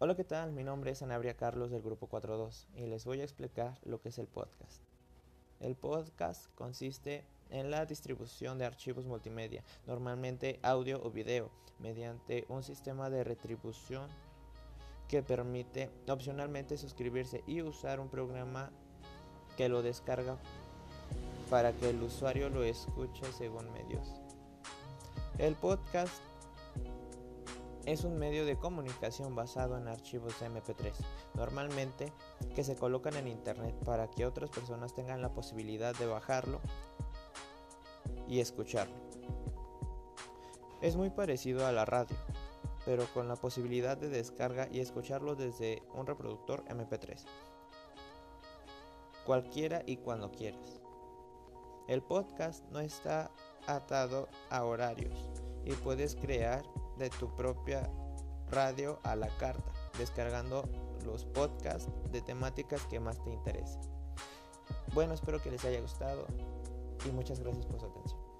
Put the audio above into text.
Hola, ¿qué tal? Mi nombre es Anabria Carlos del Grupo 42 y les voy a explicar lo que es el podcast. El podcast consiste en la distribución de archivos multimedia, normalmente audio o video, mediante un sistema de retribución que permite opcionalmente suscribirse y usar un programa que lo descarga para que el usuario lo escuche según medios. El podcast es un medio de comunicación basado en archivos MP3, normalmente que se colocan en Internet para que otras personas tengan la posibilidad de bajarlo y escucharlo. Es muy parecido a la radio, pero con la posibilidad de descarga y escucharlo desde un reproductor MP3. Cualquiera y cuando quieras. El podcast no está atado a horarios y puedes crear de tu propia radio a la carta, descargando los podcasts de temáticas que más te interesen. Bueno, espero que les haya gustado y muchas gracias por su atención.